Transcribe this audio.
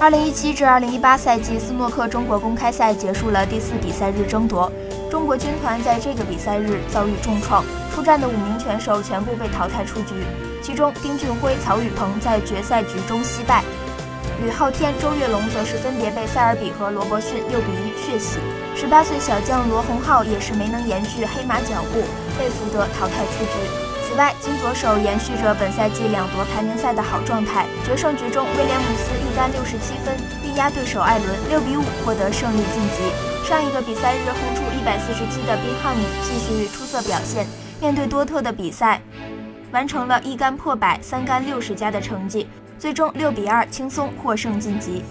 二零一七至二零一八赛季斯诺克中国公开赛结束了第四比赛日争夺，中国军团在这个比赛日遭遇重创，出战的五名拳手全部被淘汰出局，其中丁俊晖、曹宇鹏在决赛局中惜败。吕昊天、周跃龙则是分别被塞尔比和罗伯逊六比一血洗。十八岁小将罗洪浩也是没能延续黑马脚步，被福德淘汰出局。外，金左手延续着本赛季两夺排名赛的好状态，决胜局中威廉姆斯一杆六十七分力压对手艾伦，六比五获得胜利晋级。上一个比赛日轰出一百四十七的宾汉姆继续出色表现，面对多特的比赛，完成了一杆破百、三杆六十加的成绩。最终六比二轻松获胜晋级。